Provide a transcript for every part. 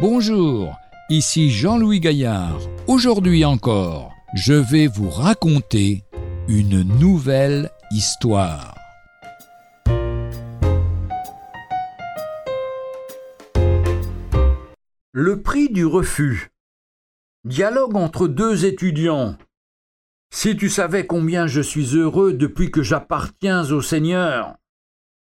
Bonjour, ici Jean-Louis Gaillard. Aujourd'hui encore, je vais vous raconter une nouvelle histoire. Le prix du refus. Dialogue entre deux étudiants. Si tu savais combien je suis heureux depuis que j'appartiens au Seigneur.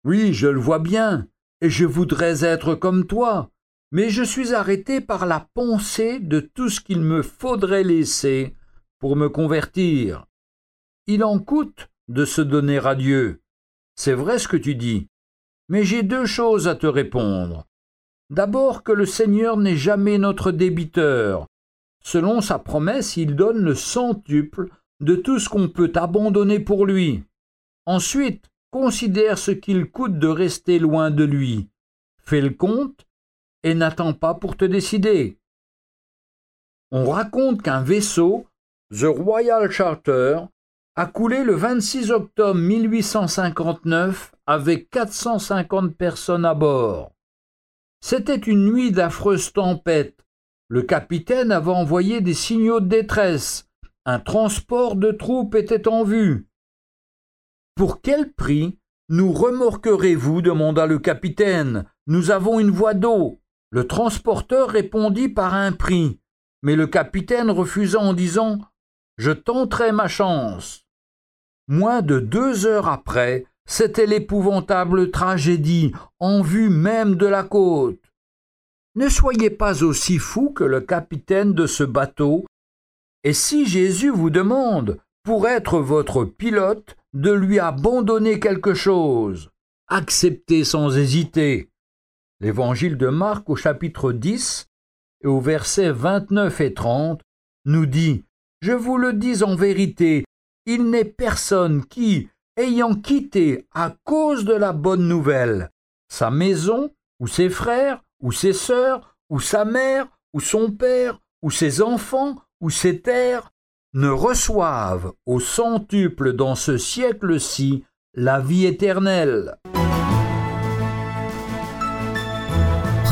Oui, je le vois bien, et je voudrais être comme toi, mais je suis arrêté par la pensée de tout ce qu'il me faudrait laisser pour me convertir. Il en coûte de se donner à Dieu. C'est vrai ce que tu dis. Mais j'ai deux choses à te répondre. D'abord que le Seigneur n'est jamais notre débiteur. Selon sa promesse, il donne le centuple de tout ce qu'on peut abandonner pour lui. Ensuite, considère ce qu'il coûte de rester loin de lui. Fais le compte et n'attends pas pour te décider. On raconte qu'un vaisseau, The Royal Charter, a coulé le 26 octobre 1859 avec 450 personnes à bord. C'était une nuit d'affreuse tempête. Le capitaine avait envoyé des signaux de détresse. Un transport de troupes était en vue. Pour quel prix nous remorquerez-vous? demanda le capitaine. Nous avons une voie d'eau. Le transporteur répondit par un prix, mais le capitaine refusa en disant Je tenterai ma chance. Moins de deux heures après, c'était l'épouvantable tragédie, en vue même de la côte. Ne soyez pas aussi fou que le capitaine de ce bateau, et si Jésus vous demande, pour être votre pilote, de lui abandonner quelque chose, acceptez sans hésiter. L'évangile de Marc au chapitre 10 et au verset 29 et 30 nous dit Je vous le dis en vérité, il n'est personne qui, ayant quitté à cause de la bonne nouvelle sa maison, ou ses frères, ou ses sœurs, ou sa mère, ou son père, ou ses enfants, ou ses terres, ne reçoive au centuple dans ce siècle-ci la vie éternelle.